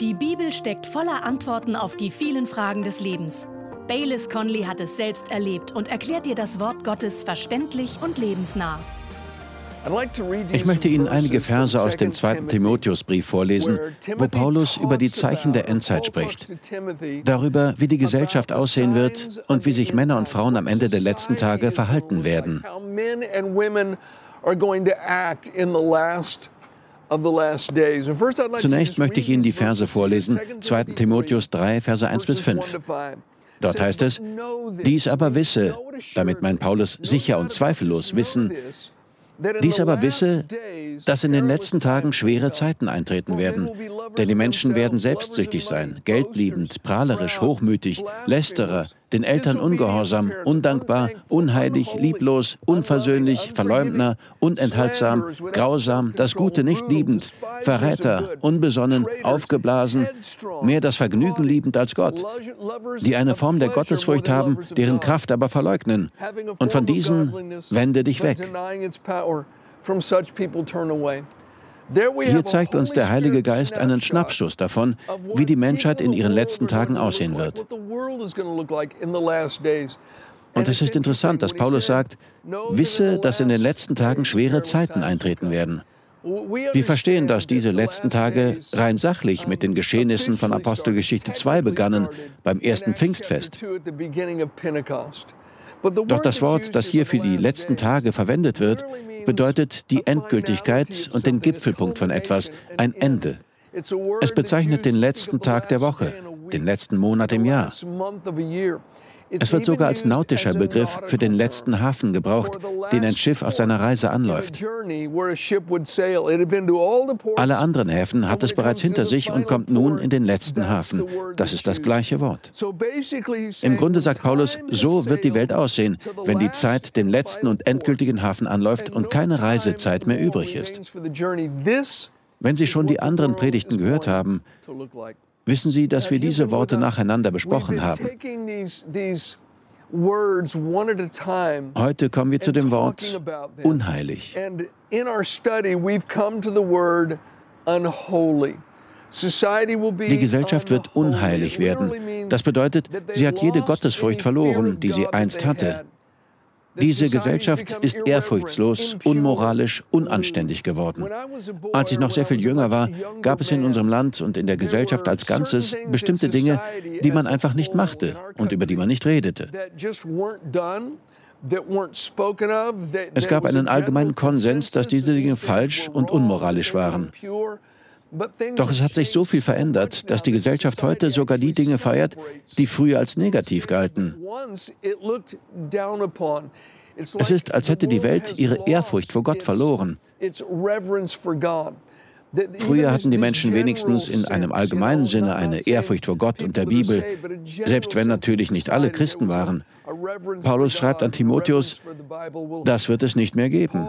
Die Bibel steckt voller Antworten auf die vielen Fragen des Lebens. Baylis Conley hat es selbst erlebt und erklärt dir das Wort Gottes verständlich und lebensnah. Ich möchte Ihnen einige Verse aus dem zweiten Timotheusbrief vorlesen, wo Paulus über die Zeichen der Endzeit spricht. Darüber, wie die Gesellschaft aussehen wird und wie sich Männer und Frauen am Ende der letzten Tage verhalten werden. Zunächst möchte ich Ihnen die Verse vorlesen, 2. Timotheus 3, Verse 1 bis 5. Dort heißt es, dies aber wisse, damit mein Paulus sicher und zweifellos wissen, dies aber wisse, dass in den letzten Tagen schwere Zeiten eintreten werden. Denn die Menschen werden selbstsüchtig sein, geldliebend, prahlerisch, hochmütig, lästerer, den Eltern ungehorsam, undankbar, unheilig, lieblos, unversöhnlich, Verleumdner, unenthaltsam, grausam, das Gute nicht liebend, Verräter, unbesonnen, aufgeblasen, mehr das Vergnügen liebend als Gott, die eine Form der Gottesfurcht haben, deren Kraft aber verleugnen. Und von diesen wende dich weg. Hier zeigt uns der Heilige Geist einen Schnappschuss davon, wie die Menschheit in ihren letzten Tagen aussehen wird. Und es ist interessant, dass Paulus sagt, wisse, dass in den letzten Tagen schwere Zeiten eintreten werden. Wir verstehen, dass diese letzten Tage rein sachlich mit den Geschehnissen von Apostelgeschichte 2 begannen, beim ersten Pfingstfest. Doch das Wort, das hier für die letzten Tage verwendet wird, bedeutet die Endgültigkeit und den Gipfelpunkt von etwas, ein Ende. Es bezeichnet den letzten Tag der Woche, den letzten Monat im Jahr. Es wird sogar als nautischer Begriff für den letzten Hafen gebraucht, den ein Schiff auf seiner Reise anläuft. Alle anderen Häfen hat es bereits hinter sich und kommt nun in den letzten Hafen. Das ist das gleiche Wort. Im Grunde sagt Paulus, so wird die Welt aussehen, wenn die Zeit den letzten und endgültigen Hafen anläuft und keine Reisezeit mehr übrig ist. Wenn Sie schon die anderen Predigten gehört haben, Wissen Sie, dass wir diese Worte nacheinander besprochen haben? Heute kommen wir zu dem Wort unheilig. Die Gesellschaft wird unheilig werden. Das bedeutet, sie hat jede Gottesfurcht verloren, die sie einst hatte. Diese Gesellschaft ist ehrfurchtslos, unmoralisch, unanständig geworden. Als ich noch sehr viel jünger war, gab es in unserem Land und in der Gesellschaft als Ganzes bestimmte Dinge, die man einfach nicht machte und über die man nicht redete. Es gab einen allgemeinen Konsens, dass diese Dinge falsch und unmoralisch waren. Doch es hat sich so viel verändert, dass die Gesellschaft heute sogar die Dinge feiert, die früher als negativ galten. Es ist, als hätte die Welt ihre Ehrfurcht vor Gott verloren. Früher hatten die Menschen wenigstens in einem allgemeinen Sinne eine Ehrfurcht vor Gott und der Bibel, selbst wenn natürlich nicht alle Christen waren. Paulus schreibt an Timotheus, das wird es nicht mehr geben.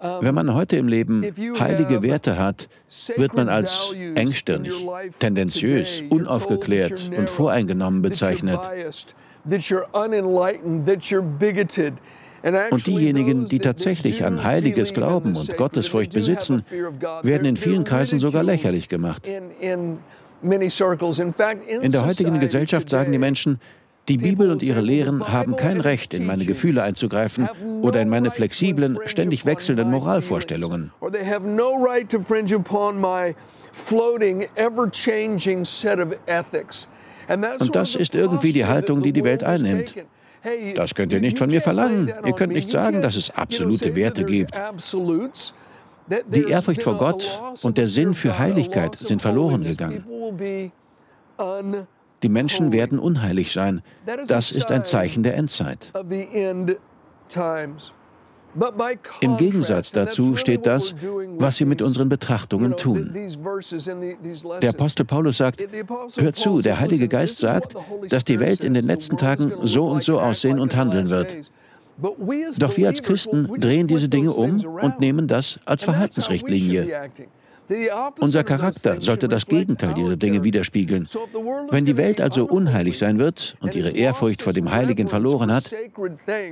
Wenn man heute im Leben heilige Werte hat, wird man als engstirnig, tendenziös, unaufgeklärt und voreingenommen bezeichnet. Und diejenigen, die tatsächlich an Heiliges glauben und Gottesfurcht besitzen, werden in vielen Kreisen sogar lächerlich gemacht. In der heutigen Gesellschaft sagen die Menschen, die Bibel und ihre Lehren haben kein Recht, in meine Gefühle einzugreifen oder in meine flexiblen, ständig wechselnden Moralvorstellungen. Und das ist irgendwie die Haltung, die die Welt einnimmt. Das könnt ihr nicht von mir verlangen. Ihr könnt nicht sagen, dass es absolute Werte gibt. Die Ehrfurcht vor Gott und der Sinn für Heiligkeit sind verloren gegangen. Die Menschen werden unheilig sein. Das ist ein Zeichen der Endzeit. Im Gegensatz dazu steht das, was wir mit unseren Betrachtungen tun. Der Apostel Paulus sagt, hört zu, der Heilige Geist sagt, dass die Welt in den letzten Tagen so und so aussehen und handeln wird. Doch wir als Christen drehen diese Dinge um und nehmen das als Verhaltensrichtlinie. Unser Charakter sollte das Gegenteil dieser Dinge widerspiegeln. Wenn die Welt also unheilig sein wird und ihre Ehrfurcht vor dem Heiligen verloren hat,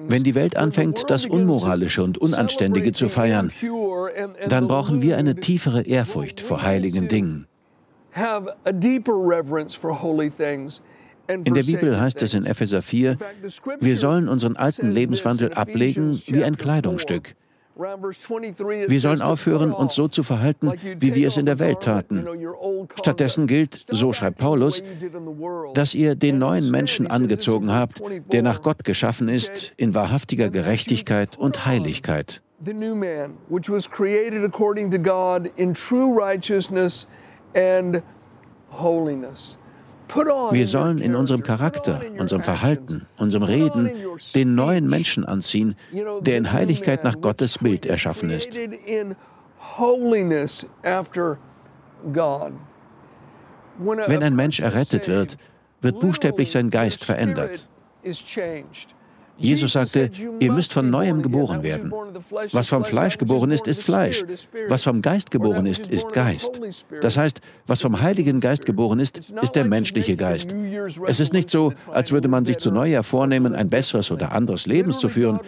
wenn die Welt anfängt, das Unmoralische und Unanständige zu feiern, dann brauchen wir eine tiefere Ehrfurcht vor heiligen Dingen. In der Bibel heißt es in Epheser 4, wir sollen unseren alten Lebenswandel ablegen wie ein Kleidungsstück. Wir sollen aufhören, uns so zu verhalten, wie wir es in der Welt taten. Stattdessen gilt, so schreibt Paulus, dass ihr den neuen Menschen angezogen habt, der nach Gott geschaffen ist, in wahrhaftiger Gerechtigkeit und Heiligkeit. The Wir sollen in unserem Charakter, unserem Verhalten, unserem Reden den neuen Menschen anziehen, der in Heiligkeit nach Gottes Bild erschaffen ist. Wenn ein Mensch errettet wird, wird buchstäblich sein Geist verändert. Jesus sagte, ihr müsst von neuem geboren werden. Was vom Fleisch geboren ist, ist Fleisch. Was vom Geist geboren ist, ist Geist. Das heißt, was vom Heiligen Geist geboren ist, ist der menschliche Geist. Es ist nicht so, als würde man sich zu Neujahr vornehmen, ein besseres oder anderes Leben zu führen.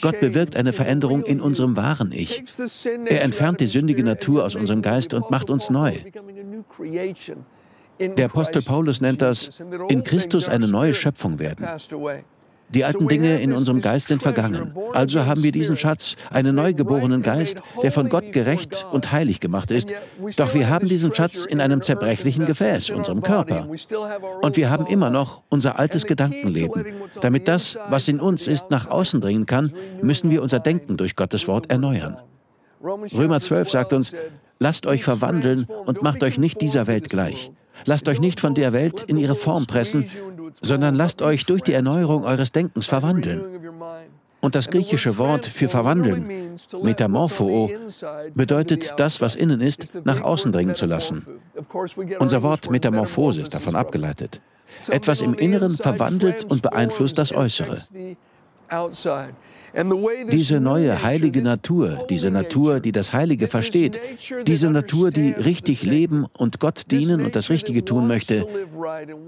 Gott bewirkt eine Veränderung in unserem wahren Ich. Er entfernt die sündige Natur aus unserem Geist und macht uns neu. Der Apostel Paulus nennt das, in Christus eine neue Schöpfung werden. Die alten Dinge in unserem Geist sind vergangen. Also haben wir diesen Schatz, einen neugeborenen Geist, der von Gott gerecht und heilig gemacht ist. Doch wir haben diesen Schatz in einem zerbrechlichen Gefäß, unserem Körper. Und wir haben immer noch unser altes Gedankenleben. Damit das, was in uns ist, nach außen dringen kann, müssen wir unser Denken durch Gottes Wort erneuern. Römer 12 sagt uns, lasst euch verwandeln und macht euch nicht dieser Welt gleich. Lasst euch nicht von der Welt in ihre Form pressen, sondern lasst euch durch die Erneuerung eures Denkens verwandeln. Und das griechische Wort für verwandeln, Metamorpho, bedeutet das, was innen ist, nach außen dringen zu lassen. Unser Wort Metamorphose ist davon abgeleitet. Etwas im Inneren verwandelt und beeinflusst das Äußere. Diese neue heilige Natur, diese Natur, die das Heilige versteht, diese Natur, die richtig leben und Gott dienen und das Richtige tun möchte,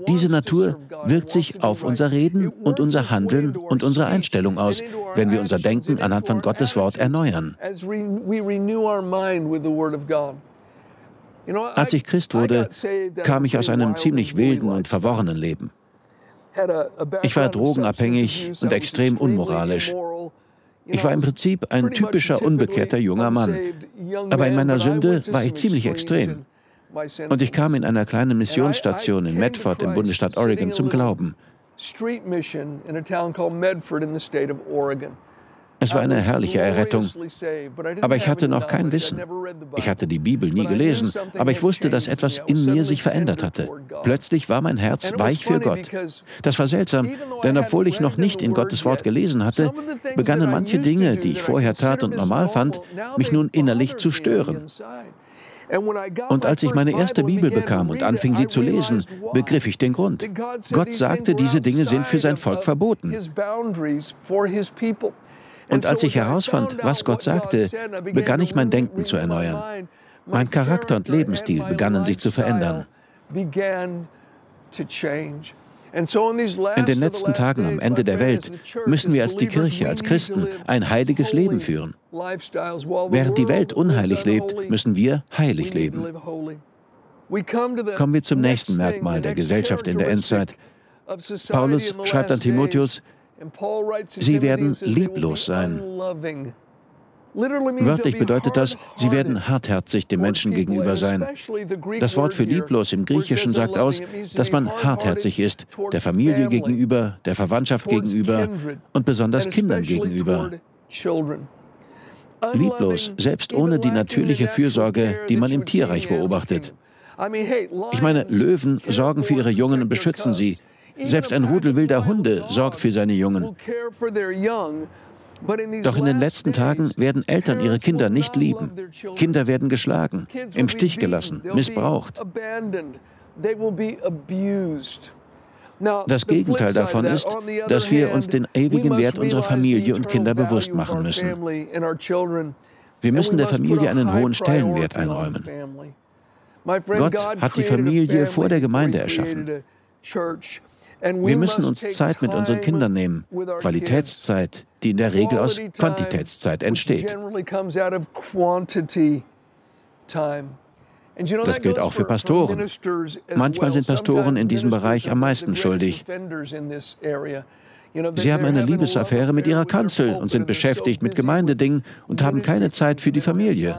diese Natur wirkt sich auf unser Reden und unser Handeln und unsere Einstellung aus, wenn wir unser Denken anhand von Gottes Wort erneuern. Als ich Christ wurde, kam ich aus einem ziemlich wilden und verworrenen Leben. Ich war drogenabhängig und extrem unmoralisch. Ich war im Prinzip ein typischer unbekehrter junger Mann. Aber in meiner Sünde war ich ziemlich extrem. Und ich kam in einer kleinen Missionsstation in Medford im Bundesstaat Oregon zum Glauben. Es war eine herrliche Errettung. Aber ich hatte noch kein Wissen. Ich hatte die Bibel nie gelesen, aber ich wusste, dass etwas in mir sich verändert hatte. Plötzlich war mein Herz weich für Gott. Das war seltsam, denn obwohl ich noch nicht in Gottes Wort gelesen hatte, begannen manche Dinge, die ich vorher tat und normal fand, mich nun innerlich zu stören. Und als ich meine erste Bibel bekam und anfing sie zu lesen, begriff ich den Grund. Gott sagte, diese Dinge sind für sein Volk verboten. Und als ich herausfand, was Gott sagte, begann ich mein Denken zu erneuern. Mein Charakter und Lebensstil begannen sich zu verändern. In den letzten Tagen am Ende der Welt müssen wir als die Kirche, als Christen ein heiliges Leben führen. Während die Welt unheilig lebt, müssen wir heilig leben. Kommen wir zum nächsten Merkmal der Gesellschaft in der Endzeit. Paulus schreibt an Timotheus, Sie werden lieblos sein. Wörtlich bedeutet das, sie werden hartherzig dem Menschen gegenüber sein. Das Wort für lieblos im Griechischen sagt aus, dass man hartherzig ist, der Familie gegenüber, der Verwandtschaft gegenüber und besonders Kindern gegenüber. Lieblos, selbst ohne die natürliche Fürsorge, die man im Tierreich beobachtet. Ich meine, Löwen sorgen für ihre Jungen und beschützen sie. Selbst ein Rudel wilder Hunde sorgt für seine Jungen. Doch in den letzten Tagen werden Eltern ihre Kinder nicht lieben. Kinder werden geschlagen, im Stich gelassen, missbraucht. Das Gegenteil davon ist, dass wir uns den ewigen Wert unserer Familie und Kinder bewusst machen müssen. Wir müssen der Familie einen hohen Stellenwert einräumen. Gott hat die Familie vor der Gemeinde erschaffen. Wir müssen uns Zeit mit unseren Kindern nehmen, Qualitätszeit, die in der Regel aus Quantitätszeit entsteht. Das gilt auch für Pastoren. Manchmal sind Pastoren in diesem Bereich am meisten schuldig. Sie haben eine Liebesaffäre mit ihrer Kanzel und sind beschäftigt mit Gemeindedingen und haben keine Zeit für die Familie.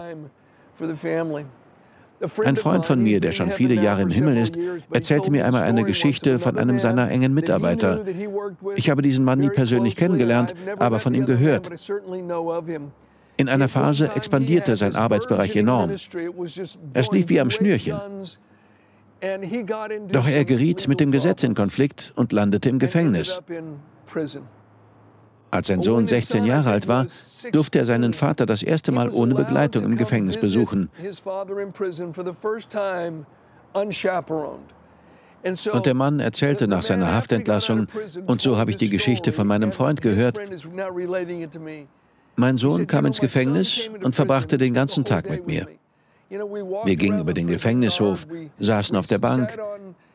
Ein Freund von mir, der schon viele Jahre im Himmel ist, erzählte mir einmal eine Geschichte von einem seiner engen Mitarbeiter. Ich habe diesen Mann nie persönlich kennengelernt, aber von ihm gehört. In einer Phase expandierte sein Arbeitsbereich enorm. Er schlief wie am Schnürchen. Doch er geriet mit dem Gesetz in Konflikt und landete im Gefängnis. Als sein Sohn 16 Jahre alt war, durfte er seinen Vater das erste Mal ohne Begleitung im Gefängnis besuchen. Und der Mann erzählte nach seiner Haftentlassung, und so habe ich die Geschichte von meinem Freund gehört, mein Sohn kam ins Gefängnis und verbrachte den ganzen Tag mit mir. Wir gingen über den Gefängnishof, saßen auf der Bank,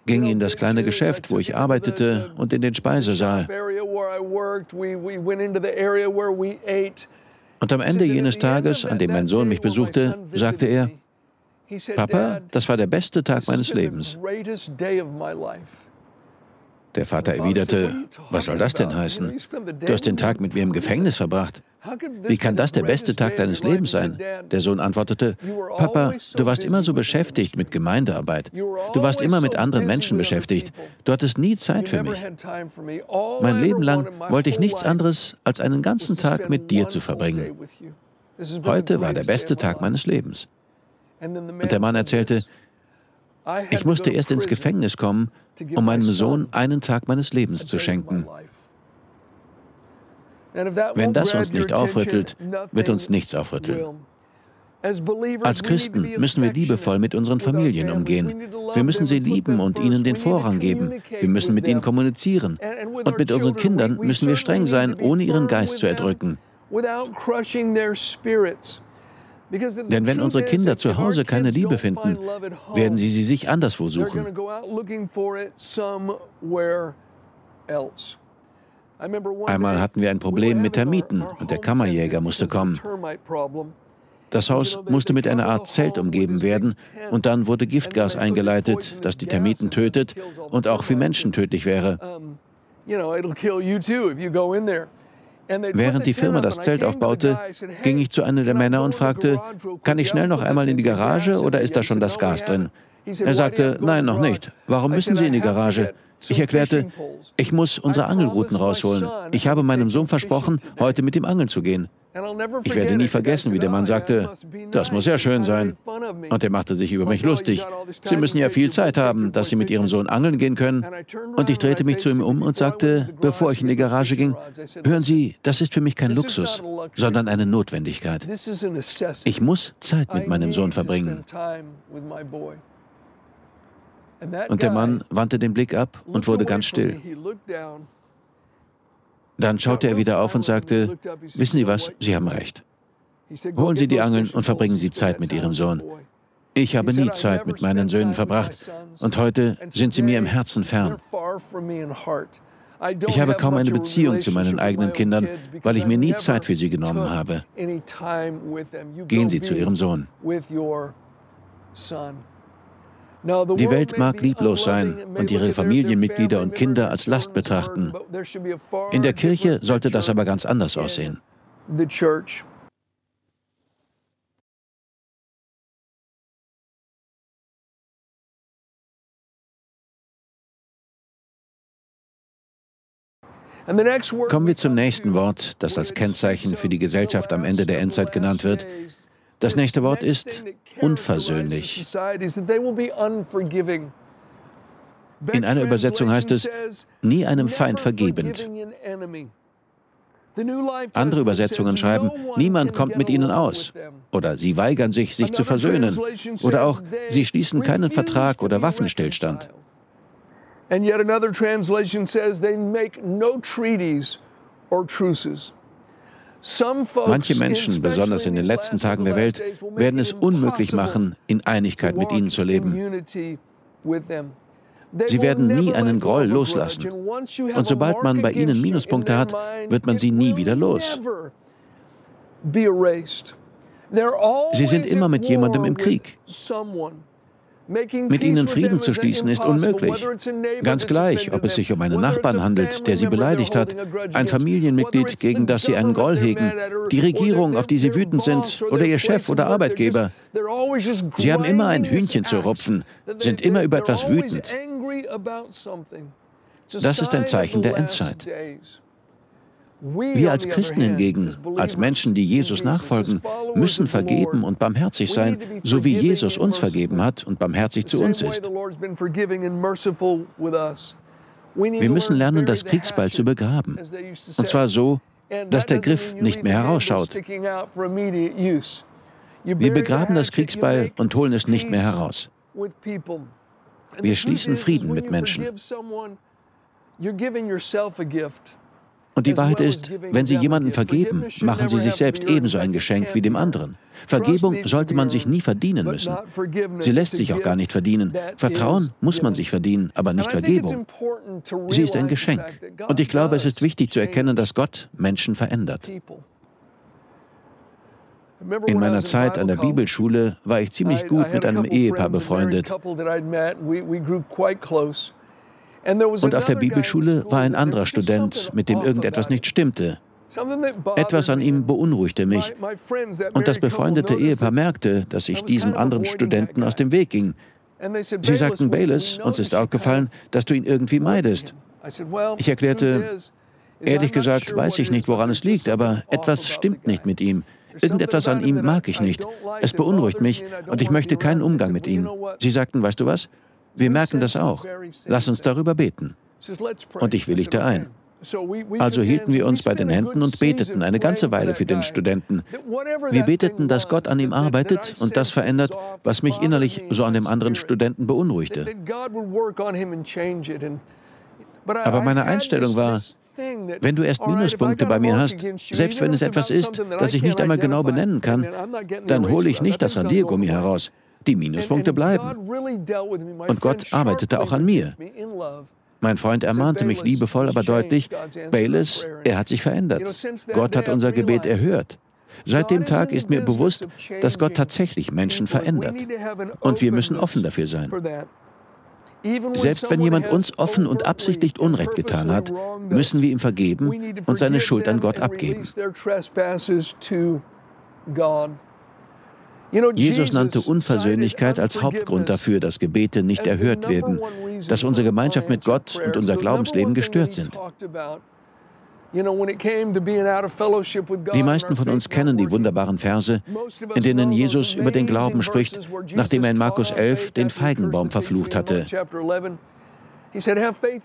gingen in das kleine Geschäft, wo ich arbeitete, und in den Speisesaal. Und am Ende jenes Tages, an dem mein Sohn mich besuchte, sagte er, Papa, das war der beste Tag meines Lebens. Der Vater erwiderte, was soll das denn heißen? Du hast den Tag mit mir im Gefängnis verbracht. Wie kann das der beste Tag deines Lebens sein? Der Sohn antwortete, Papa, du warst immer so beschäftigt mit Gemeindearbeit. Du warst immer mit anderen Menschen beschäftigt. Du hattest nie Zeit für mich. Mein Leben lang wollte ich nichts anderes, als einen ganzen Tag mit dir zu verbringen. Heute war der beste Tag meines Lebens. Und der Mann erzählte, ich musste erst ins Gefängnis kommen, um meinem Sohn einen Tag meines Lebens zu schenken. Wenn das uns nicht aufrüttelt, wird uns nichts aufrütteln. Als Christen müssen wir liebevoll mit unseren Familien umgehen. Wir müssen sie lieben und ihnen den Vorrang geben. Wir müssen mit ihnen kommunizieren. Und mit unseren Kindern müssen wir streng sein, ohne ihren Geist zu erdrücken. Denn wenn unsere Kinder zu Hause keine Liebe finden, werden sie sie sich anderswo suchen. Einmal hatten wir ein Problem mit Termiten und der Kammerjäger musste kommen. Das Haus musste mit einer Art Zelt umgeben werden und dann wurde Giftgas eingeleitet, das die Termiten tötet und auch für Menschen tödlich wäre. Während die Firma das Zelt aufbaute, ging ich zu einem der Männer und fragte, kann ich schnell noch einmal in die Garage oder ist da schon das Gas drin? Er sagte, nein, noch nicht. Warum müssen Sie in die Garage? Ich erklärte, ich muss unsere Angelrouten rausholen. Ich habe meinem Sohn versprochen, heute mit ihm angeln zu gehen. Ich werde nie vergessen, wie der Mann sagte, das muss ja schön sein. Und er machte sich über mich lustig. Sie müssen ja viel Zeit haben, dass Sie mit Ihrem Sohn angeln gehen können. Und ich drehte mich zu ihm um und sagte, bevor ich in die Garage ging, hören Sie, das ist für mich kein Luxus, sondern eine Notwendigkeit. Ich muss Zeit mit meinem Sohn verbringen. Und der Mann wandte den Blick ab und wurde ganz still. Dann schaute er wieder auf und sagte, wissen Sie was, Sie haben recht. Holen Sie die Angeln und verbringen Sie Zeit mit Ihrem Sohn. Ich habe nie Zeit mit meinen Söhnen verbracht und heute sind sie mir im Herzen fern. Ich habe kaum eine Beziehung zu meinen eigenen Kindern, weil ich mir nie Zeit für sie genommen habe. Gehen Sie zu Ihrem Sohn. Die Welt mag lieblos sein und ihre Familienmitglieder und Kinder als Last betrachten. In der Kirche sollte das aber ganz anders aussehen. Kommen wir zum nächsten Wort, das als Kennzeichen für die Gesellschaft am Ende der Endzeit genannt wird. Das nächste Wort ist unversöhnlich. In einer Übersetzung heißt es, nie einem Feind vergebend. Andere Übersetzungen schreiben, niemand kommt mit ihnen aus. Oder sie weigern sich, sich zu versöhnen. Oder auch, sie schließen keinen Vertrag oder Waffenstillstand. And yet another translation says they make no treaties or truces. Manche Menschen, besonders in den letzten Tagen der Welt, werden es unmöglich machen, in Einigkeit mit ihnen zu leben. Sie werden nie einen Groll loslassen. Und sobald man bei ihnen Minuspunkte hat, wird man sie nie wieder los. Sie sind immer mit jemandem im Krieg. Mit ihnen Frieden zu schließen ist unmöglich. Ganz gleich, ob es sich um einen Nachbarn handelt, der sie beleidigt hat, ein Familienmitglied, gegen das sie einen Groll hegen, die Regierung, auf die sie wütend sind, oder ihr Chef oder Arbeitgeber. Sie haben immer ein Hühnchen zu rupfen, sind immer über etwas wütend. Das ist ein Zeichen der Endzeit. Wir als Christen hingegen, als Menschen, die Jesus nachfolgen, müssen vergeben und barmherzig sein, so wie Jesus uns vergeben hat und barmherzig zu uns ist. Wir müssen lernen, das Kriegsbeil zu begraben. Und zwar so, dass der Griff nicht mehr herausschaut. Wir begraben das Kriegsbeil und holen es nicht mehr heraus. Wir schließen Frieden mit Menschen. Und die Wahrheit ist, wenn Sie jemanden vergeben, machen Sie sich selbst ebenso ein Geschenk wie dem anderen. Vergebung sollte man sich nie verdienen müssen. Sie lässt sich auch gar nicht verdienen. Vertrauen muss man sich verdienen, aber nicht Vergebung. Sie ist ein Geschenk. Und ich glaube, es ist wichtig zu erkennen, dass Gott Menschen verändert. In meiner Zeit an der Bibelschule war ich ziemlich gut mit einem Ehepaar befreundet. Und auf der Bibelschule war ein anderer Student, mit dem irgendetwas nicht stimmte. Etwas an ihm beunruhigte mich. Und das befreundete Ehepaar merkte, dass ich diesem anderen Studenten aus dem Weg ging. Sie sagten, Bayless, uns ist aufgefallen, dass du ihn irgendwie meidest. Ich erklärte, ehrlich gesagt weiß ich nicht, woran es liegt, aber etwas stimmt nicht mit ihm. Irgendetwas an ihm mag ich nicht. Es beunruhigt mich und ich möchte keinen Umgang mit ihm. Sie sagten, weißt du was? Wir merken das auch. Lass uns darüber beten. Und ich willigte ein. Also hielten wir uns bei den Händen und beteten eine ganze Weile für den Studenten. Wir beteten, dass Gott an ihm arbeitet und das verändert, was mich innerlich so an dem anderen Studenten beunruhigte. Aber meine Einstellung war, wenn du erst Minuspunkte bei mir hast, selbst wenn es etwas ist, das ich nicht einmal genau benennen kann, dann hole ich nicht das Radiergummi heraus. Die Minuspunkte bleiben. Und Gott arbeitete auch an mir. Mein Freund ermahnte mich liebevoll, aber deutlich, Bayless, er hat sich verändert. Gott hat unser Gebet erhört. Seit dem Tag ist mir bewusst, dass Gott tatsächlich Menschen verändert. Und wir müssen offen dafür sein. Selbst wenn jemand uns offen und absichtlich Unrecht getan hat, müssen wir ihm vergeben und seine Schuld an Gott abgeben. Jesus nannte Unversöhnlichkeit als Hauptgrund dafür, dass Gebete nicht erhört werden, dass unsere Gemeinschaft mit Gott und unser Glaubensleben gestört sind. Die meisten von uns kennen die wunderbaren Verse, in denen Jesus über den Glauben spricht, nachdem er in Markus 11 den Feigenbaum verflucht hatte.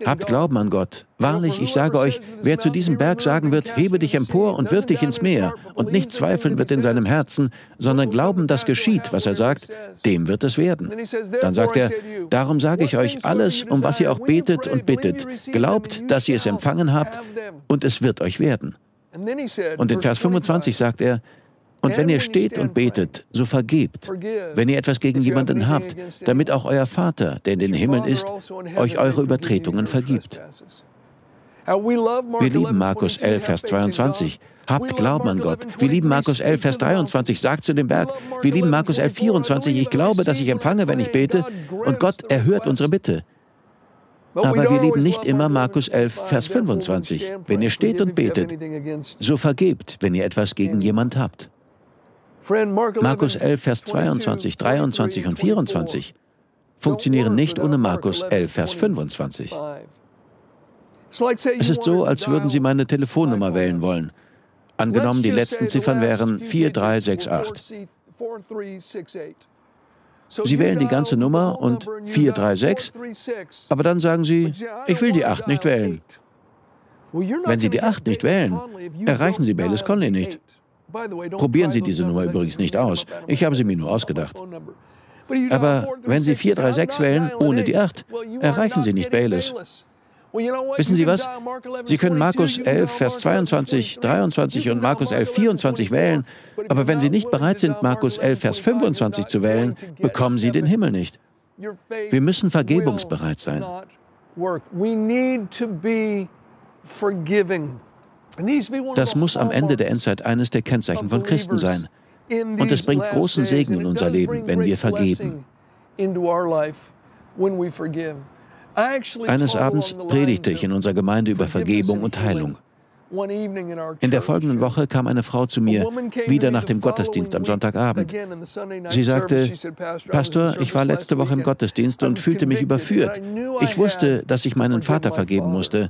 Habt Glauben an Gott. Wahrlich, ich sage euch, wer zu diesem Berg sagen wird, hebe dich empor und wirf dich ins Meer, und nicht zweifeln wird in seinem Herzen, sondern glauben, dass geschieht, was er sagt, dem wird es werden. Dann sagt er, darum sage ich euch alles, um was ihr auch betet und bittet. Glaubt, dass ihr es empfangen habt, und es wird euch werden. Und in Vers 25 sagt er, und wenn ihr steht und betet, so vergebt, wenn ihr etwas gegen jemanden habt, damit auch euer Vater, der in den Himmeln ist, euch eure Übertretungen vergibt. Wir lieben Markus 11, Vers 22. Habt Glauben an Gott. Wir lieben Markus 11, Vers 23. Sagt zu dem Berg. Wir lieben Markus 11, 24. Ich glaube, dass ich empfange, wenn ich bete. Und Gott erhört unsere Bitte. Aber wir lieben nicht immer Markus 11, Vers 25. Wenn ihr steht und betet, so vergebt, wenn ihr etwas gegen jemand habt. Markus 11, Vers 22, 23 und 24 funktionieren nicht ohne Markus 11, Vers 25. Es ist so, als würden Sie meine Telefonnummer wählen wollen. Angenommen, die letzten Ziffern wären 4368. Sie wählen die ganze Nummer und 436, aber dann sagen Sie, ich will die 8 nicht wählen. Wenn Sie die 8 nicht wählen, erreichen Sie Baylis Conley nicht. Probieren Sie diese Nummer übrigens nicht aus. Ich habe sie mir nur ausgedacht. Aber wenn Sie 436 wählen, ohne die 8, erreichen Sie nicht Bayless. Wissen Sie was? Sie können Markus 11, Vers 22, 23 und Markus 11, 24 wählen, aber wenn Sie nicht bereit sind, Markus 11, Vers 25 zu wählen, bekommen Sie den Himmel nicht. Wir müssen vergebungsbereit sein. Das muss am Ende der Endzeit eines der Kennzeichen von Christen sein. Und es bringt großen Segen in unser Leben, wenn wir vergeben. Eines Abends predigte ich in unserer Gemeinde über Vergebung und Heilung. In der folgenden Woche kam eine Frau zu mir, wieder nach dem Gottesdienst am Sonntagabend. Sie sagte, Pastor, ich war letzte Woche im Gottesdienst und fühlte mich überführt. Ich wusste, dass ich meinen Vater vergeben musste.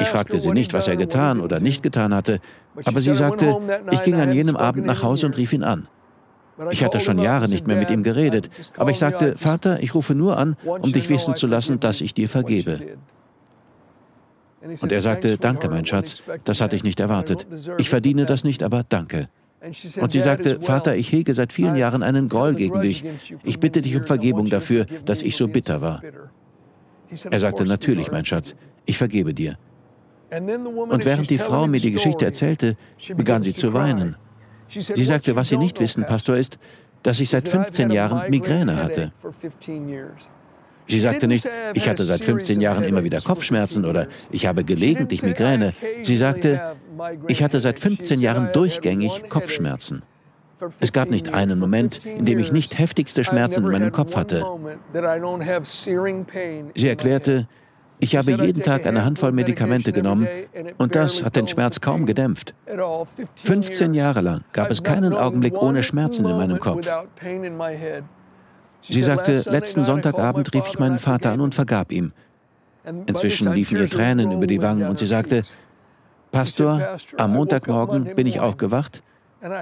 Ich fragte sie nicht, was er getan oder nicht getan hatte, aber sie sagte, ich ging an jenem Abend nach Hause und rief ihn an. Ich hatte schon Jahre nicht mehr mit ihm geredet, aber ich sagte, Vater, ich rufe nur an, um dich wissen zu lassen, dass ich dir vergebe. Und er sagte, danke, mein Schatz, das hatte ich nicht erwartet. Ich verdiene das nicht, aber danke. Und sie sagte, Vater, ich hege seit vielen Jahren einen Groll gegen dich. Ich bitte dich um Vergebung dafür, dass ich so bitter war. Er sagte, natürlich, mein Schatz, ich vergebe dir. Und während die Frau mir die Geschichte erzählte, begann sie zu weinen. Sie sagte, was Sie nicht wissen, Pastor, ist, dass ich seit 15 Jahren Migräne hatte. Sie sagte nicht, ich hatte seit 15 Jahren immer wieder Kopfschmerzen oder ich habe gelegentlich Migräne. Sie sagte, ich hatte seit 15 Jahren durchgängig Kopfschmerzen. Es gab nicht einen Moment, in dem ich nicht heftigste Schmerzen in meinem Kopf hatte. Sie erklärte, ich habe jeden Tag eine Handvoll Medikamente genommen und das hat den Schmerz kaum gedämpft. 15 Jahre lang gab es keinen Augenblick ohne Schmerzen in meinem Kopf. Sie sagte, letzten Sonntagabend rief ich meinen Vater an und vergab ihm. Inzwischen liefen ihr Tränen über die Wangen und sie sagte, Pastor, am Montagmorgen bin ich aufgewacht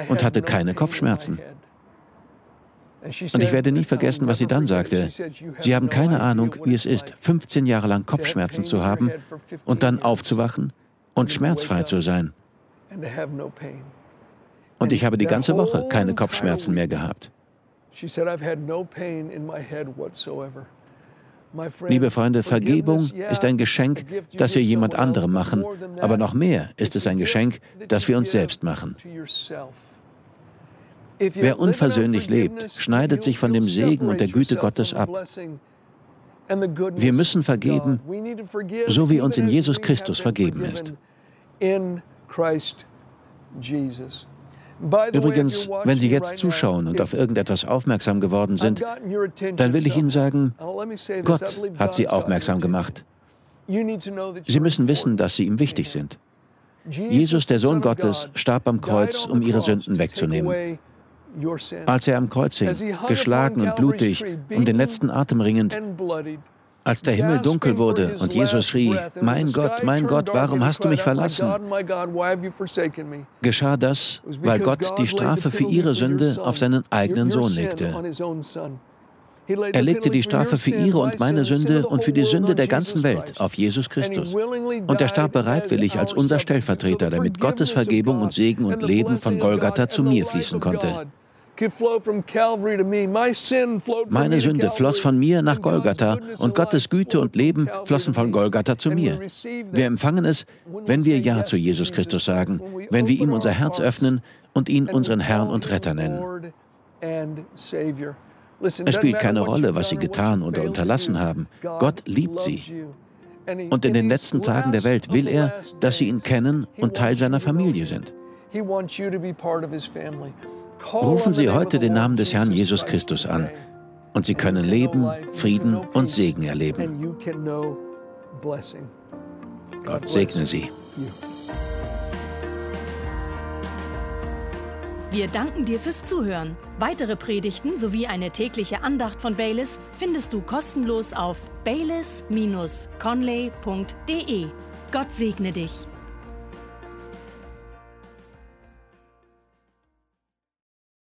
und hatte keine Kopfschmerzen. Und ich werde nie vergessen, was sie dann sagte. Sie haben keine Ahnung, wie es ist, 15 Jahre lang Kopfschmerzen zu haben und dann aufzuwachen und schmerzfrei zu sein. Und ich habe die ganze Woche keine Kopfschmerzen mehr gehabt. Liebe Freunde, Vergebung ist ein Geschenk, das wir jemand anderem machen, aber noch mehr ist es ein Geschenk, das wir uns selbst machen. Wer unversöhnlich lebt, schneidet sich von dem Segen und der Güte Gottes ab. Wir müssen vergeben, so wie uns in Jesus Christus vergeben ist. Übrigens, wenn Sie jetzt zuschauen und auf irgendetwas aufmerksam geworden sind, dann will ich Ihnen sagen, Gott hat Sie aufmerksam gemacht. Sie müssen wissen, dass Sie ihm wichtig sind. Jesus, der Sohn Gottes, starb am Kreuz, um Ihre Sünden wegzunehmen. Als er am Kreuz hing, geschlagen und blutig, um den letzten Atem ringend, als der Himmel dunkel wurde und Jesus schrie, Mein Gott, mein Gott, warum hast du mich verlassen? Geschah das, weil Gott die Strafe für ihre Sünde auf seinen eigenen Sohn legte. Er legte die Strafe für ihre und meine Sünde und für die Sünde der ganzen Welt auf Jesus Christus. Und er starb bereitwillig als unser Stellvertreter, damit Gottes Vergebung und Segen und Leben von Golgatha zu mir fließen konnte. Meine Sünde floss von mir nach Golgatha und Gottes Güte und Leben flossen von Golgatha zu mir. Wir empfangen es, wenn wir Ja zu Jesus Christus sagen, wenn wir ihm unser Herz öffnen und ihn unseren Herrn und Retter nennen. Es spielt keine Rolle, was sie getan oder unterlassen haben. Gott liebt sie. Und in den letzten Tagen der Welt will er, dass sie ihn kennen und Teil seiner Familie sind. Rufen Sie heute den Namen des Herrn Jesus Christus an und Sie können Leben, Frieden und Segen erleben. Gott segne Sie. Wir danken dir fürs Zuhören. Weitere Predigten sowie eine tägliche Andacht von Baylis findest du kostenlos auf baylis-conley.de. Gott segne dich.